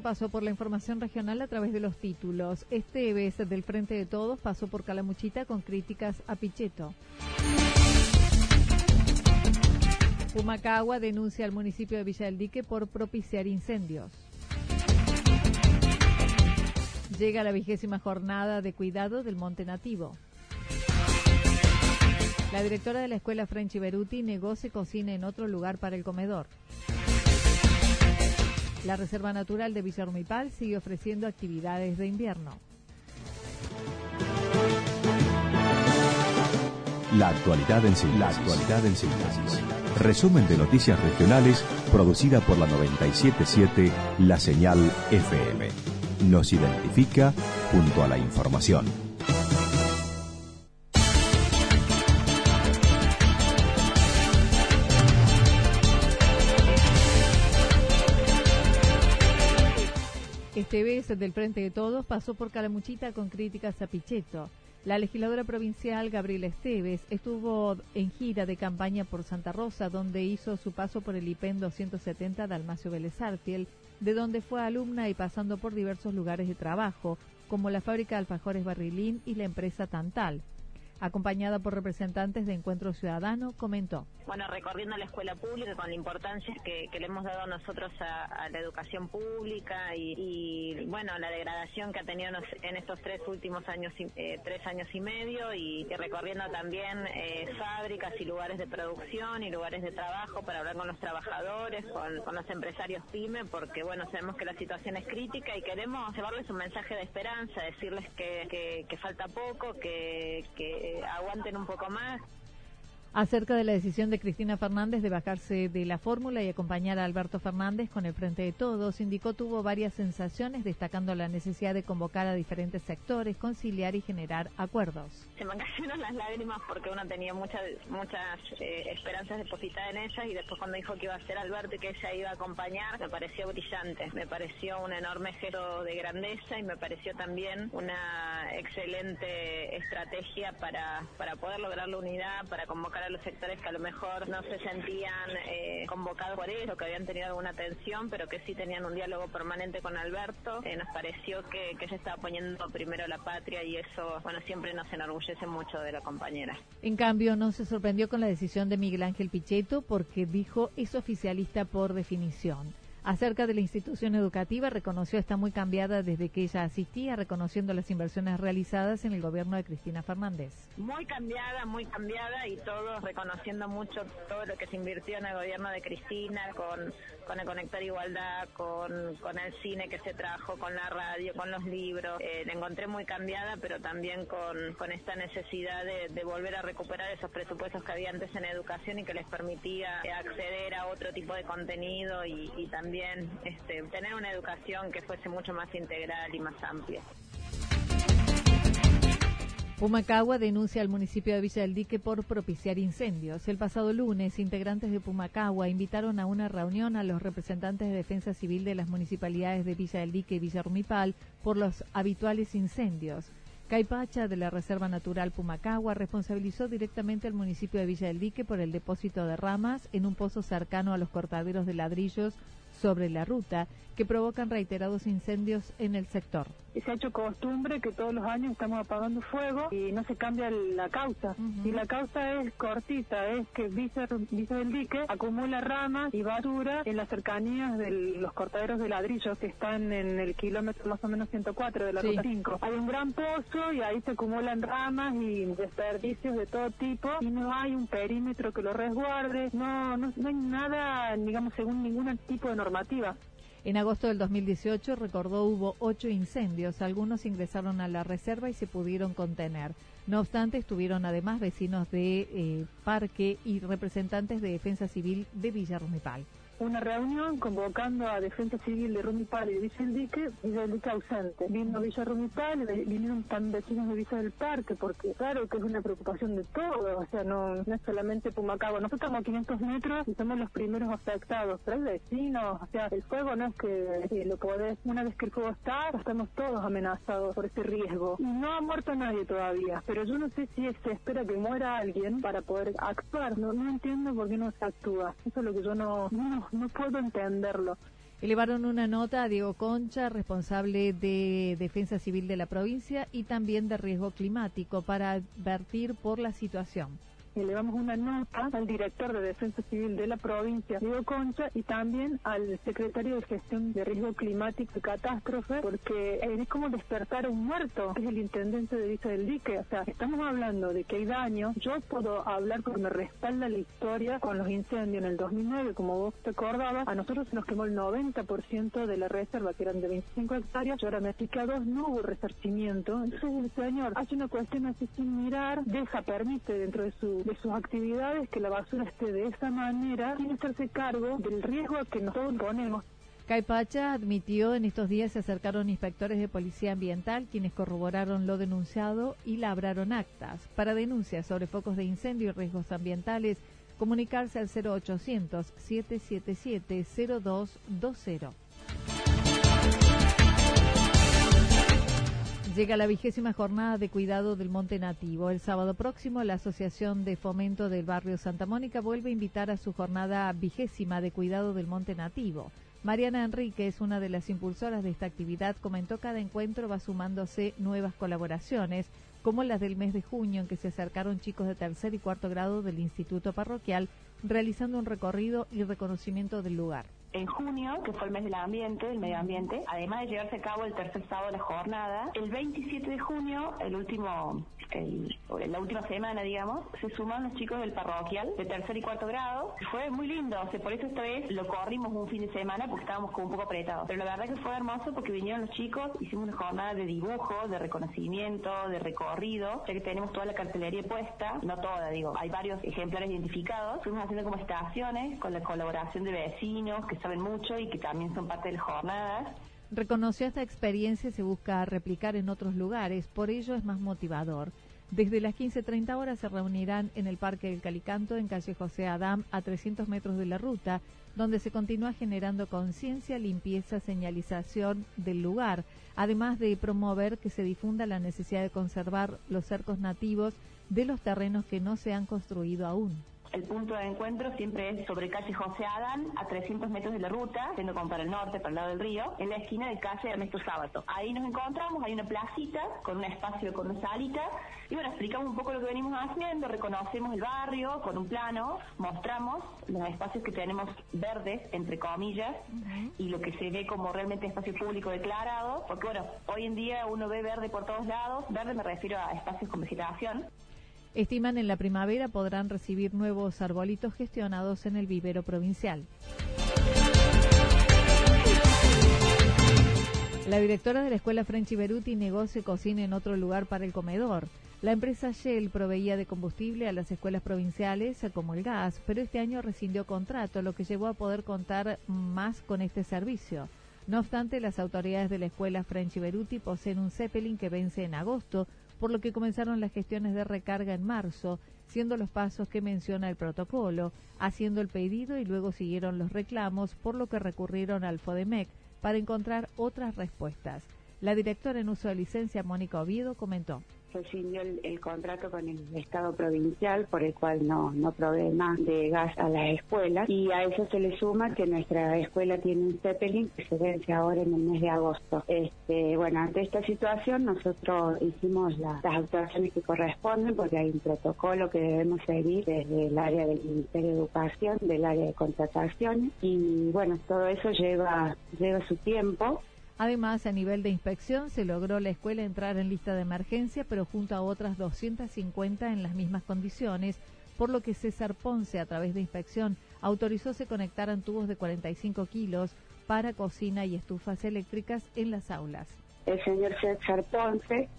Repaso por la información regional a través de los títulos. Este vez del Frente de Todos pasó por Calamuchita con críticas a Pichetto. Pumacagua denuncia al municipio de Villa del Dique por propiciar incendios. Llega la vigésima jornada de cuidado del Monte Nativo. La directora de la escuela French Beruti negó se cocina en otro lugar para el comedor. La Reserva Natural de Villarmipal sigue ofreciendo actividades de invierno. La actualidad en síntesis. La actualidad en síntesis. Resumen de noticias regionales producida por la 977 La Señal FM. Nos identifica junto a la información. Vez del Frente de Todos pasó por Calamuchita con críticas a Pichetto. La legisladora provincial Gabriela Esteves estuvo en gira de campaña por Santa Rosa, donde hizo su paso por el IPEN 270 Dalmacio Vélez de donde fue alumna y pasando por diversos lugares de trabajo, como la fábrica alfajores Barrilín y la empresa Tantal acompañada por representantes de Encuentro Ciudadano, comentó. Bueno, recorriendo la escuela pública con la importancia que, le hemos dado nosotros a, la educación pública y, bueno, la degradación que ha tenido en estos tres últimos años, eh, tres años y medio y, recorriendo también eh, fábricas y lugares de producción y lugares de trabajo para hablar con los trabajadores, con, los empresarios PYME, porque bueno, sabemos que la situación es crítica y queremos llevarles un mensaje de esperanza, decirles que, que falta poco, que, que aguanten un poco más acerca de la decisión de Cristina Fernández de bajarse de la fórmula y acompañar a Alberto Fernández con el Frente de Todos, indicó tuvo varias sensaciones, destacando la necesidad de convocar a diferentes sectores, conciliar y generar acuerdos. Se me cayeron las lágrimas porque uno tenía muchas muchas eh, esperanzas depositadas en ella y después cuando dijo que iba a ser Alberto y que ella iba a acompañar, me pareció brillante, me pareció un enorme gesto de grandeza y me pareció también una excelente estrategia para, para poder lograr la unidad, para convocar a los sectores que a lo mejor no se sentían eh, convocados por eso, que habían tenido alguna tensión, pero que sí tenían un diálogo permanente con Alberto. Eh, nos pareció que, que se estaba poniendo primero la patria y eso, bueno, siempre nos enorgullece mucho de la compañera. En cambio, no se sorprendió con la decisión de Miguel Ángel Pichetto porque dijo es oficialista por definición. Acerca de la institución educativa, reconoció está muy cambiada desde que ella asistía, reconociendo las inversiones realizadas en el gobierno de Cristina Fernández. Muy cambiada, muy cambiada y todos reconociendo mucho todo lo que se invirtió en el gobierno de Cristina, con, con el Conectar Igualdad, con, con el cine que se trajo, con la radio, con los libros. Eh, la encontré muy cambiada, pero también con, con esta necesidad de, volver a recuperar esos presupuestos que había antes en educación y que les permitía acceder a otro tipo de contenido y, y también este, tener una educación que fuese mucho más integral y más amplia. Pumacagua denuncia al municipio de Villa del Dique por propiciar incendios. El pasado lunes, integrantes de Pumacagua invitaron a una reunión a los representantes de defensa civil de las municipalidades de Villa del Dique y Villa Rumipal por los habituales incendios. Caipacha de la Reserva Natural Pumacagua responsabilizó directamente al municipio de Villa del Dique por el depósito de ramas en un pozo cercano a los cortaderos de ladrillos sobre la ruta que provocan reiterados incendios en el sector. Se ha hecho costumbre que todos los años estamos apagando fuego y no se cambia la causa. Y la causa es cortita, es que Visa, del Dique acumula ramas y basura en las cercanías de los cortaderos de ladrillos que están en el kilómetro más o menos 104 de la ruta 5. Hay un gran pozo y ahí se acumulan ramas y desperdicios de todo tipo y no hay un perímetro que lo resguarde, no, no, no hay nada, digamos, según ningún tipo de normativa. En agosto del 2018, recordó, hubo ocho incendios. Algunos ingresaron a la reserva y se pudieron contener. No obstante, estuvieron además vecinos de eh, Parque y representantes de Defensa Civil de Villa una reunión convocando a Defensa Civil de Rumipal y de Villa del Dique, Villa del Dique ausente. Vino Villa Rumipal, vinieron tan vecinos de Villa del Parque, porque claro que es una preocupación de todo, o sea, no, no es solamente Pumacabo. Nosotros estamos a 500 metros y somos los primeros afectados, pero hay vecinos, o sea, el fuego no es que lo podés, una vez que el fuego está, estamos todos amenazados por ese riesgo. Y no ha muerto nadie todavía, pero yo no sé si se espera que muera alguien para poder actuar, no, no entiendo por qué no se actúa. Eso es lo que yo no no puedo entenderlo. Elevaron una nota a Diego Concha, responsable de Defensa Civil de la provincia y también de riesgo climático, para advertir por la situación elevamos una nota al director de Defensa Civil de la provincia, Diego Concha, y también al secretario de Gestión de Riesgo Climático y Catástrofe, porque es como despertar a un muerto, que es el intendente de Vista del Dique. O sea, estamos hablando de que hay daño. Yo puedo hablar porque me respalda la historia con los incendios en el 2009, como vos te acordabas. A nosotros se nos quemó el 90% de la reserva, que eran de 25 hectáreas, y ahora me a dos, no hubo resarcimiento. Entonces el señor hace una cuestión así sin mirar, deja, permite dentro de su de sus actividades que la basura esté de esa manera sin hacerse cargo del riesgo que nosotros ponemos. Caipacha admitió en estos días se acercaron inspectores de policía ambiental quienes corroboraron lo denunciado y labraron actas. Para denuncias sobre focos de incendio y riesgos ambientales, comunicarse al 0800 777 0220. Llega la vigésima jornada de cuidado del Monte Nativo. El sábado próximo, la Asociación de Fomento del Barrio Santa Mónica vuelve a invitar a su jornada vigésima de cuidado del Monte Nativo. Mariana Enrique es una de las impulsoras de esta actividad. Comentó cada encuentro va sumándose nuevas colaboraciones, como las del mes de junio, en que se acercaron chicos de tercer y cuarto grado del Instituto Parroquial, realizando un recorrido y reconocimiento del lugar en junio, que fue el mes del ambiente, del medio ambiente, además de llevarse a cabo el tercer sábado de la jornada, el 27 de junio, el último, el, la última semana, digamos, se suman los chicos del parroquial de tercer y cuarto grado. Fue muy lindo, o sea, por eso esta vez lo corrimos un fin de semana porque estábamos como un poco apretados. Pero la verdad que fue hermoso porque vinieron los chicos, hicimos una jornada de dibujo, de reconocimiento, de recorrido, ya que tenemos toda la cartelería puesta, no toda, digo, hay varios ejemplares identificados. Fuimos haciendo como estaciones con la colaboración de vecinos que saben mucho y que también son parte de las jornadas. Reconoció esta experiencia y se busca replicar en otros lugares, por ello es más motivador. Desde las 15.30 horas se reunirán en el Parque del Calicanto, en calle José Adam, a 300 metros de la ruta, donde se continúa generando conciencia, limpieza, señalización del lugar, además de promover que se difunda la necesidad de conservar los cercos nativos de los terrenos que no se han construido aún. El punto de encuentro siempre es sobre calle José Adán, a 300 metros de la ruta, siendo como para el norte, para el lado del río, en la esquina de calle Ernesto Sábato. Ahí nos encontramos, hay una placita con un espacio con una salita, y bueno, explicamos un poco lo que venimos haciendo, reconocemos el barrio con un plano, mostramos los espacios que tenemos verdes, entre comillas, y lo que se ve como realmente espacio público declarado, porque bueno, hoy en día uno ve verde por todos lados, verde me refiero a espacios con vegetación, Estiman en la primavera podrán recibir nuevos arbolitos gestionados en el vivero provincial. La directora de la escuela French Beruti negó se cocina en otro lugar para el comedor. La empresa Shell proveía de combustible a las escuelas provinciales como el gas, pero este año rescindió contrato, lo que llevó a poder contar más con este servicio. No obstante, las autoridades de la escuela French Beruti poseen un Zeppelin que vence en agosto, por lo que comenzaron las gestiones de recarga en marzo, siendo los pasos que menciona el protocolo, haciendo el pedido y luego siguieron los reclamos, por lo que recurrieron al FODEMEC para encontrar otras respuestas. La directora en uso de licencia, Mónica Oviedo, comentó. Rescindió el, contrato con el Estado provincial por el cual no, no provee más de gas a las escuelas. Y a eso se le suma que nuestra escuela tiene un Zeppelin que se vence ahora en el mes de agosto. Este, bueno, ante esta situación nosotros hicimos las actuaciones que corresponden porque hay un protocolo que debemos seguir desde el área del Ministerio de Educación, del área de contrataciones. Y bueno, todo eso lleva, lleva su tiempo Además, a nivel de inspección, se logró la escuela entrar en lista de emergencia, pero junto a otras 250 en las mismas condiciones, por lo que César Ponce, a través de inspección, autorizó se conectaran tubos de 45 kilos para cocina y estufas eléctricas en las aulas. El señor César Ponce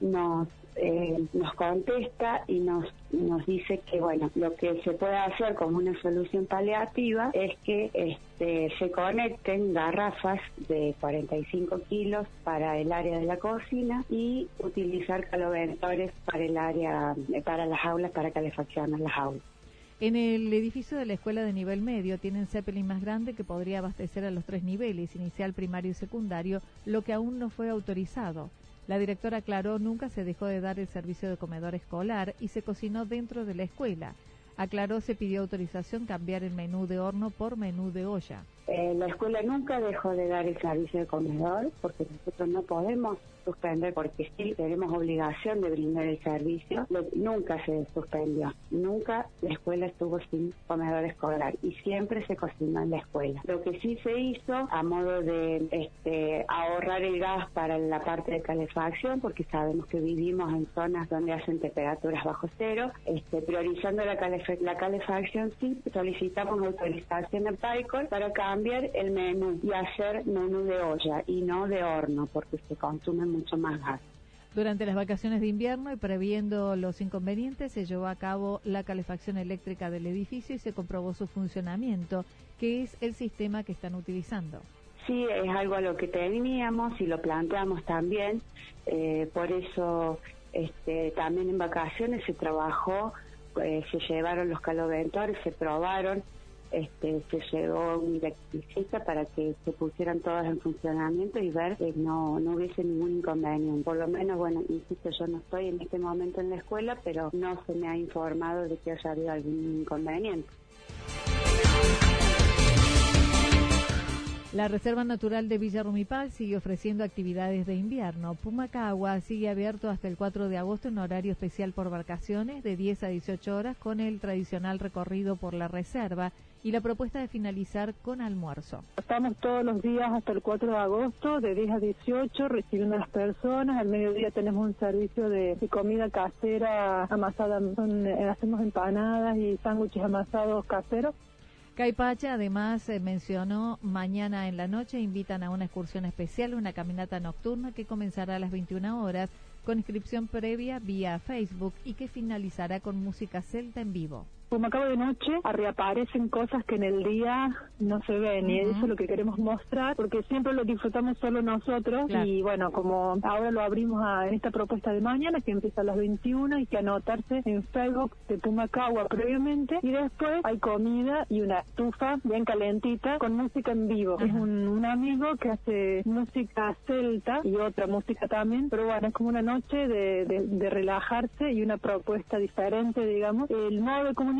nos eh, nos contesta y nos nos dice que bueno lo que se puede hacer como una solución paliativa es que este, se conecten garrafas de 45 kilos para el área de la cocina y utilizar caloventores para el área para las aulas para calefaccionar las aulas en el edificio de la escuela de nivel medio tienen Zeppelin más grande que podría abastecer a los tres niveles, inicial, primario y secundario, lo que aún no fue autorizado. La directora aclaró nunca se dejó de dar el servicio de comedor escolar y se cocinó dentro de la escuela. Aclaró se pidió autorización cambiar el menú de horno por menú de olla. Eh, la escuela nunca dejó de dar el servicio de comedor porque nosotros no podemos suspender porque sí tenemos obligación de brindar el servicio. nunca se suspendió, nunca la escuela estuvo sin comedor escolar y siempre se cocinó en la escuela. Lo que sí se hizo a modo de este, ahorrar el gas para la parte de calefacción porque sabemos que vivimos en zonas donde hacen temperaturas bajo cero, este, priorizando la, la calefacción sí solicitamos autorización de PAICOL para cambiar el menú y hacer menú de olla y no de horno porque se consume mucho más gas. Durante las vacaciones de invierno y previendo los inconvenientes, se llevó a cabo la calefacción eléctrica del edificio y se comprobó su funcionamiento, que es el sistema que están utilizando. Sí, es algo a lo que teníamos y lo planteamos también, eh, por eso este, también en vacaciones se trabajó, eh, se llevaron los caloventores, se probaron este, se llevó un electricista para que se pusieran todas en funcionamiento y ver que no, no hubiese ningún inconveniente. Por lo menos, bueno, insisto, yo no estoy en este momento en la escuela, pero no se me ha informado de que haya habido algún inconveniente. La Reserva Natural de Villa Rumipal sigue ofreciendo actividades de invierno. Pumacagua sigue abierto hasta el 4 de agosto en horario especial por vacaciones de 10 a 18 horas con el tradicional recorrido por la reserva y la propuesta de finalizar con almuerzo. Estamos todos los días hasta el 4 de agosto de 10 a 18 recibiendo a las personas. Al mediodía tenemos un servicio de, comida casera amasada. Eh, hacemos empanadas y sándwiches amasados caseros Caipacha además eh, mencionó mañana en la noche invitan a una excursión especial, una caminata nocturna que comenzará a las 21 horas con inscripción previa vía Facebook y que finalizará con música celta en vivo como acabo de noche reaparecen cosas que en el día no se ven y eso es lo que queremos mostrar porque siempre lo disfrutamos solo nosotros y bueno, como ahora lo abrimos a, en esta propuesta de mañana que empieza a las 21 y que anotarse en Facebook de Pumacagua previamente y después hay comida y una estufa bien calentita con música en vivo. Es un, un, amigo que hace música celta y otra música también, pero bueno, es como una noche de, de, de relajarse y una propuesta diferente, digamos. El modo de comunicación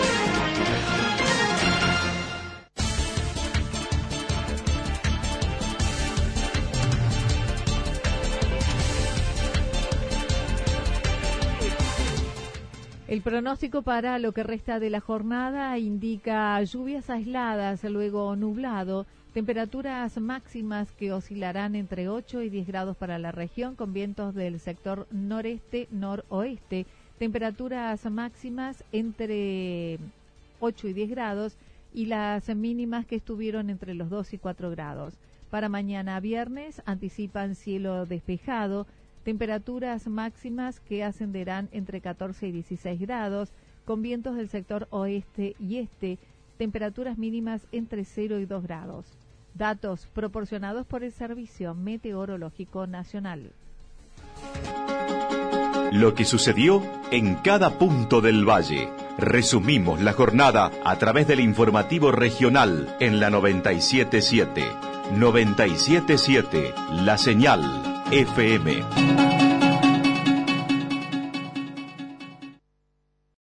El pronóstico para lo que resta de la jornada indica lluvias aisladas, luego nublado, temperaturas máximas que oscilarán entre 8 y 10 grados para la región con vientos del sector noreste-noroeste, temperaturas máximas entre 8 y 10 grados y las mínimas que estuvieron entre los 2 y 4 grados. Para mañana viernes anticipan cielo despejado, Temperaturas máximas que ascenderán entre 14 y 16 grados, con vientos del sector oeste y este, temperaturas mínimas entre 0 y 2 grados. Datos proporcionados por el Servicio Meteorológico Nacional. Lo que sucedió en cada punto del valle. Resumimos la jornada a través del informativo regional en la 977. 977, la señal FM.